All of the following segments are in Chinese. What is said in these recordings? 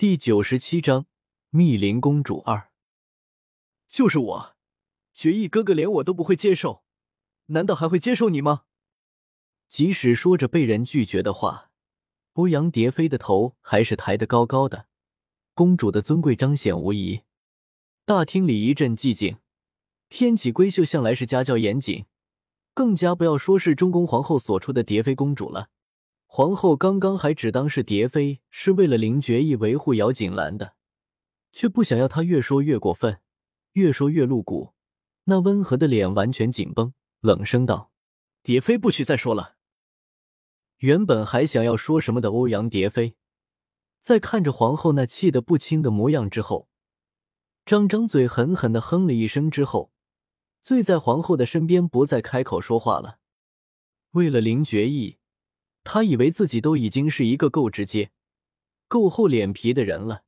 第九十七章密林公主二，就是我，决意哥哥连我都不会接受，难道还会接受你吗？即使说着被人拒绝的话，欧阳蝶飞的头还是抬得高高的，公主的尊贵彰显无疑。大厅里一阵寂静，天启闺秀向来是家教严谨，更加不要说是中宫皇后所出的蝶妃公主了。皇后刚刚还只当是蝶妃是为了林觉意维护姚锦兰的，却不想要她越说越过分，越说越露骨。那温和的脸完全紧绷，冷声道：“蝶妃不许再说了。”原本还想要说什么的欧阳蝶妃，在看着皇后那气得不轻的模样之后，张张嘴狠狠的哼了一声之后，醉在皇后的身边，不再开口说话了。为了林觉意。他以为自己都已经是一个够直接、够厚脸皮的人了，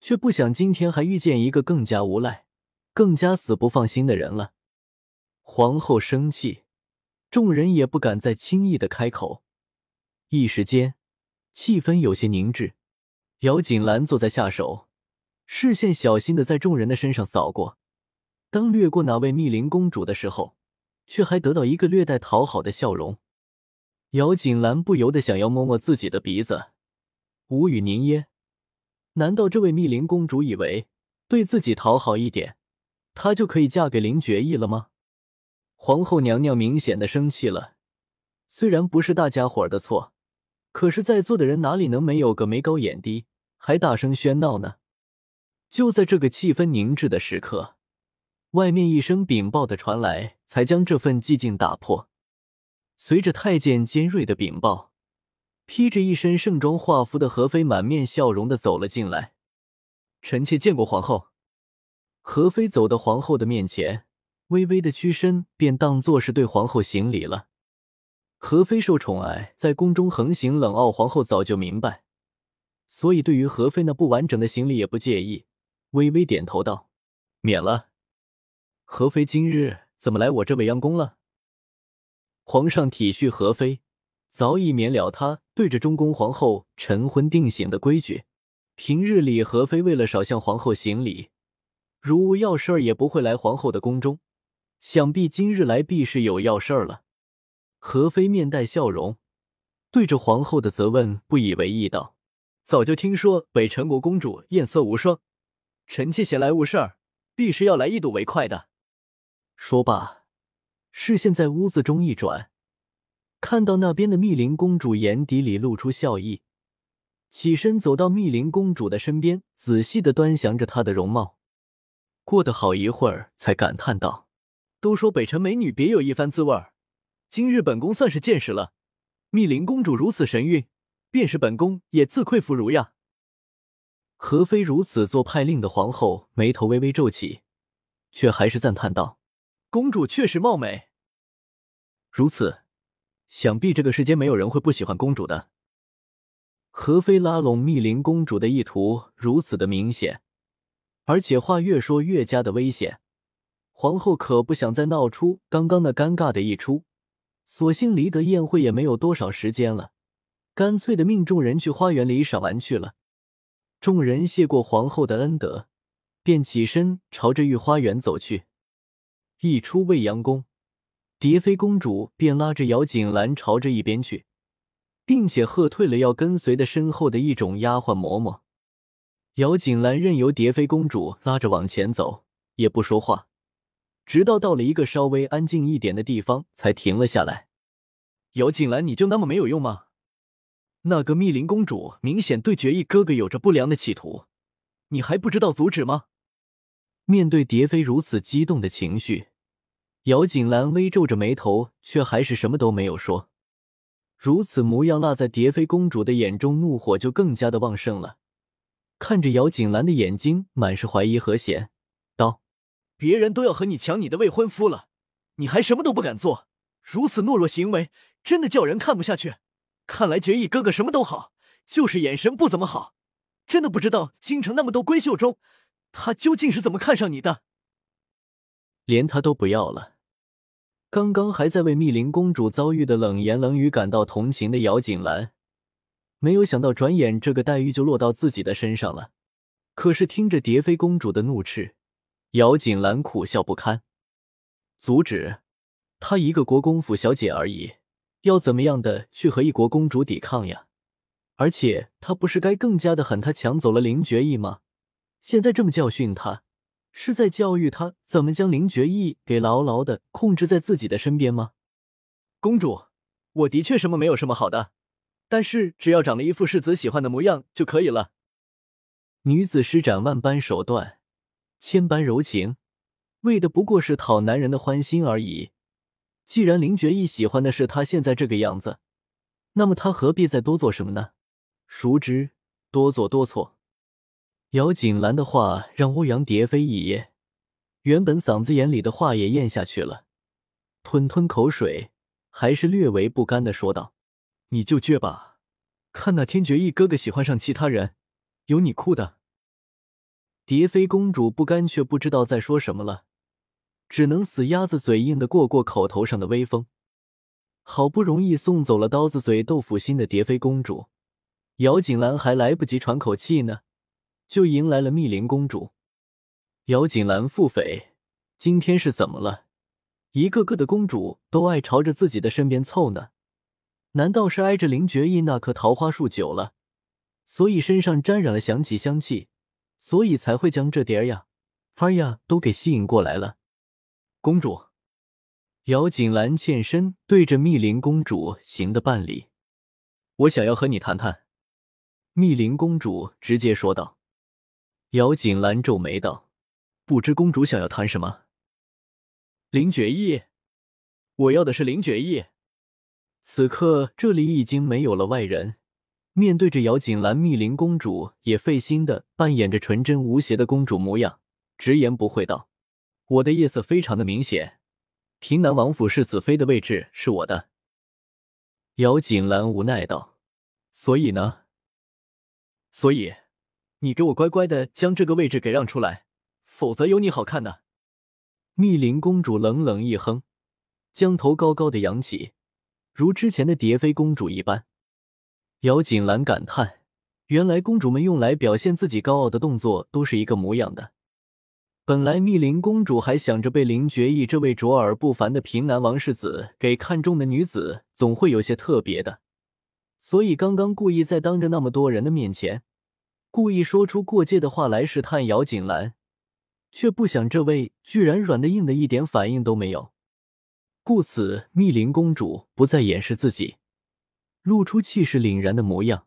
却不想今天还遇见一个更加无赖、更加死不放心的人了。皇后生气，众人也不敢再轻易的开口。一时间，气氛有些凝滞。姚锦兰坐在下手，视线小心的在众人的身上扫过，当掠过那位密林公主的时候，却还得到一个略带讨好的笑容。姚锦兰不由得想要摸摸自己的鼻子，无语凝噎。难道这位密林公主以为对自己讨好一点，她就可以嫁给林觉意了吗？皇后娘娘明显的生气了。虽然不是大家伙的错，可是在座的人哪里能没有个眉高眼低，还大声喧闹呢？就在这个气氛凝滞的时刻，外面一声禀报的传来，才将这份寂静打破。随着太监尖锐的禀报，披着一身盛装华服的何妃满面笑容的走了进来。臣妾见过皇后。何妃走到皇后的面前，微微的屈身，便当做是对皇后行礼了。何妃受宠爱，在宫中横行冷傲，皇后早就明白，所以对于何妃那不完整的行礼也不介意，微微点头道：“免了。”何妃今日怎么来我这未央宫了？皇上体恤何妃，早已免了她对着中宫皇后晨昏定省的规矩。平日里，何妃为了少向皇后行礼，如无要事儿也不会来皇后的宫中。想必今日来必是有要事儿了。何妃面带笑容，对着皇后的责问不以为意道：“早就听说北辰国公主艳色无双，臣妾闲来无事儿，必是要来一睹为快的。”说罢。视线在屋子中一转，看到那边的密林公主眼底里露出笑意，起身走到密林公主的身边，仔细的端详着她的容貌。过得好一会儿，才感叹道：“都说北辰美女别有一番滋味儿，今日本宫算是见识了。密林公主如此神韵，便是本宫也自愧弗如呀。”何妃如此做派令的皇后眉头微微皱起，却还是赞叹道。公主确实貌美，如此，想必这个世间没有人会不喜欢公主的。何妃拉拢密林公主的意图如此的明显，而且话越说越加的危险，皇后可不想再闹出刚刚那尴尬的一出，索性离得宴会也没有多少时间了，干脆的命众人去花园里赏玩去了。众人谢过皇后的恩德，便起身朝着御花园走去。一出未央宫，蝶妃公主便拉着姚锦兰朝着一边去，并且喝退了要跟随的身后的一种丫鬟嬷嬷。姚锦兰任由蝶妃公主拉着往前走，也不说话，直到到了一个稍微安静一点的地方，才停了下来。姚锦兰，你就那么没有用吗？那个密林公主明显对决意哥哥有着不良的企图，你还不知道阻止吗？面对蝶飞如此激动的情绪。姚锦兰微皱着眉头，却还是什么都没有说。如此模样，落在蝶飞公主的眼中，怒火就更加的旺盛了。看着姚锦兰的眼睛，满是怀疑和嫌，道：“别人都要和你抢你的未婚夫了，你还什么都不敢做，如此懦弱行为，真的叫人看不下去。看来决意哥哥什么都好，就是眼神不怎么好。真的不知道京城那么多闺秀中，他究竟是怎么看上你的，连他都不要了。”刚刚还在为密林公主遭遇的冷言冷语感到同情的姚锦兰，没有想到，转眼这个待遇就落到自己的身上了。可是听着蝶妃公主的怒斥，姚锦兰苦笑不堪，阻止她一个国公府小姐而已，要怎么样的去和一国公主抵抗呀？而且她不是该更加的狠，她抢走了林觉意吗？现在这么教训他，是在教育他怎么将林觉意给牢牢的控制在自己的身边吗？公主，我的确什么没有什么好的，但是只要长了一副世子喜欢的模样就可以了。女子施展万般手段，千般柔情，为的不过是讨男人的欢心而已。既然林觉意喜欢的是她现在这个样子，那么她何必再多做什么呢？熟知多做多错。姚锦兰的话让欧阳蝶飞一噎，原本嗓子眼里的话也咽下去了，吞吞口水，还是略为不甘的说道：“你就倔吧，看那天绝意哥哥喜欢上其他人。”有你哭的，蝶飞公主不甘，却不知道在说什么了，只能死鸭子嘴硬的过过口头上的威风。好不容易送走了刀子嘴豆腐心的蝶飞公主，姚锦兰还来不及喘口气呢，就迎来了密林公主。姚锦兰腹诽：今天是怎么了？一个个的公主都爱朝着自己的身边凑呢？难道是挨着林觉意那棵桃花树久了？所以身上沾染了祥气香气，所以才会将这点儿呀、法儿呀都给吸引过来了。公主，姚锦兰欠身对着密林公主行的半礼，我想要和你谈谈。密林公主直接说道。姚锦兰皱眉道：“不知公主想要谈什么？”林觉意，我要的是林觉意。此刻这里已经没有了外人。面对着姚锦兰，密林公主也费心的扮演着纯真无邪的公主模样，直言不讳道：“我的意思非常的明显，平南王府世子妃的位置是我的。”姚锦兰无奈道：“所以呢？所以，你给我乖乖的将这个位置给让出来，否则有你好看的。”密林公主冷冷一哼，将头高高的扬起，如之前的蝶妃公主一般。姚锦兰感叹：“原来公主们用来表现自己高傲的动作都是一个模样的。本来密林公主还想着被林觉意这位卓尔不凡的平南王世子给看中的女子总会有些特别的，所以刚刚故意在当着那么多人的面前，故意说出过界的话来试探姚锦兰，却不想这位居然软的硬的一点反应都没有。故此，密林公主不再掩饰自己。”露出气势凛然的模样，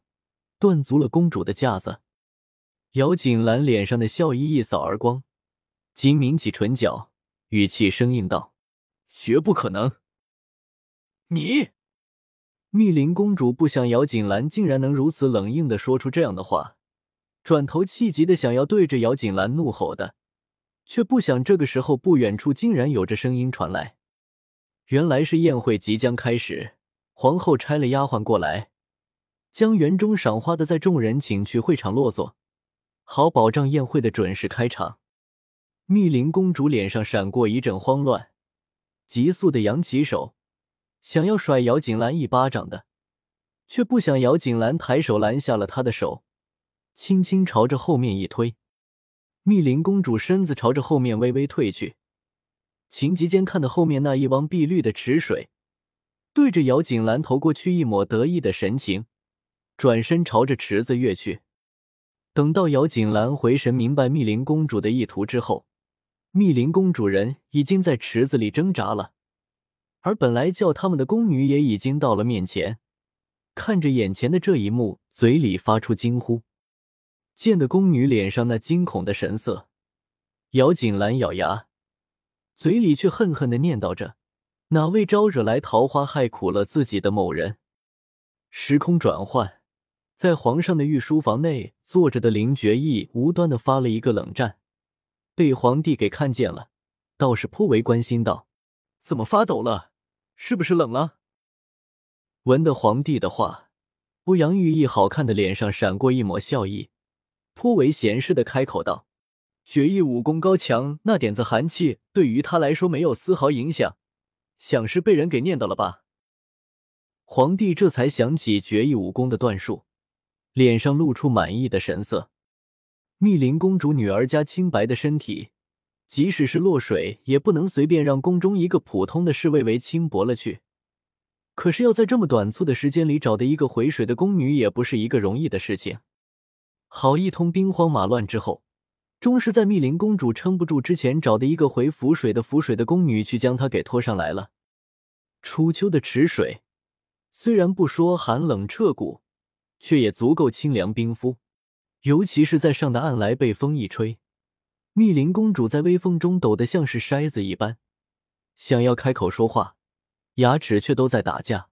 断足了公主的架子。姚锦兰脸上的笑意一扫而光，紧抿起唇角，语气生硬道：“绝不可能！”你，密林公主不想姚锦兰竟然能如此冷硬的说出这样的话，转头气急的想要对着姚锦兰怒吼的，却不想这个时候不远处竟然有着声音传来，原来是宴会即将开始。皇后差了丫鬟过来，将园中赏花的在众人请去会场落座，好保障宴会的准时开场。密林公主脸上闪过一阵慌乱，急速的扬起手，想要甩姚锦兰一巴掌的，却不想姚锦兰抬手拦下了她的手，轻轻朝着后面一推，密林公主身子朝着后面微微退去，情急间看到后面那一汪碧绿的池水。对着姚锦兰投过去一抹得意的神情，转身朝着池子跃去。等到姚锦兰回神明白密林公主的意图之后，密林公主人已经在池子里挣扎了，而本来叫他们的宫女也已经到了面前，看着眼前的这一幕，嘴里发出惊呼。见得宫女脸上那惊恐的神色，姚锦兰咬牙，嘴里却恨恨的念叨着。哪位招惹来桃花，害苦了自己的某人？时空转换，在皇上的御书房内坐着的林觉意无端的发了一个冷战，被皇帝给看见了，倒是颇为关心道：“怎么发抖了？是不是冷了？”闻得皇帝的话，欧阳玉意好看的脸上闪过一抹笑意，颇为闲适的开口道：“绝艺武功高强，那点子寒气对于他来说没有丝毫影响。”想是被人给念叨了吧？皇帝这才想起绝艺武功的段数，脸上露出满意的神色。密林公主女儿家清白的身体，即使是落水，也不能随便让宫中一个普通的侍卫为轻薄了去。可是要在这么短促的时间里找的一个回水的宫女，也不是一个容易的事情。好一通兵荒马乱之后，终是在密林公主撑不住之前，找的一个回浮水的浮水的宫女去将她给拖上来了。初秋的池水，虽然不说寒冷彻骨，却也足够清凉冰敷。尤其是在上的岸来，被风一吹，密林公主在微风中抖得像是筛子一般，想要开口说话，牙齿却都在打架。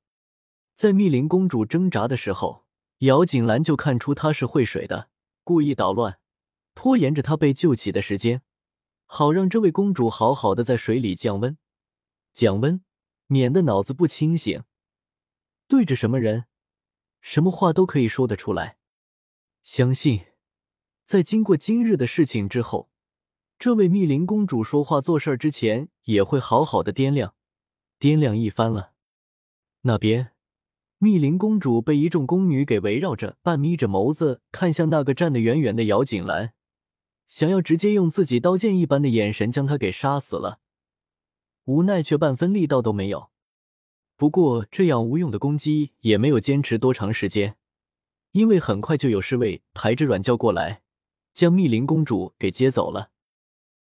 在密林公主挣扎的时候，姚锦兰就看出她是会水的，故意捣乱，拖延着她被救起的时间，好让这位公主好好的在水里降温，降温，免得脑子不清醒，对着什么人，什么话都可以说得出来。相信，在经过今日的事情之后，这位密林公主说话做事之前也会好好的掂量，掂量一番了。那边，密林公主被一众宫女给围绕着，半眯着眸子看向那个站得远远的姚锦兰，想要直接用自己刀剑一般的眼神将她给杀死了，无奈却半分力道都没有。不过，这样无用的攻击也没有坚持多长时间。因为很快就有侍卫抬着软轿过来，将密林公主给接走了。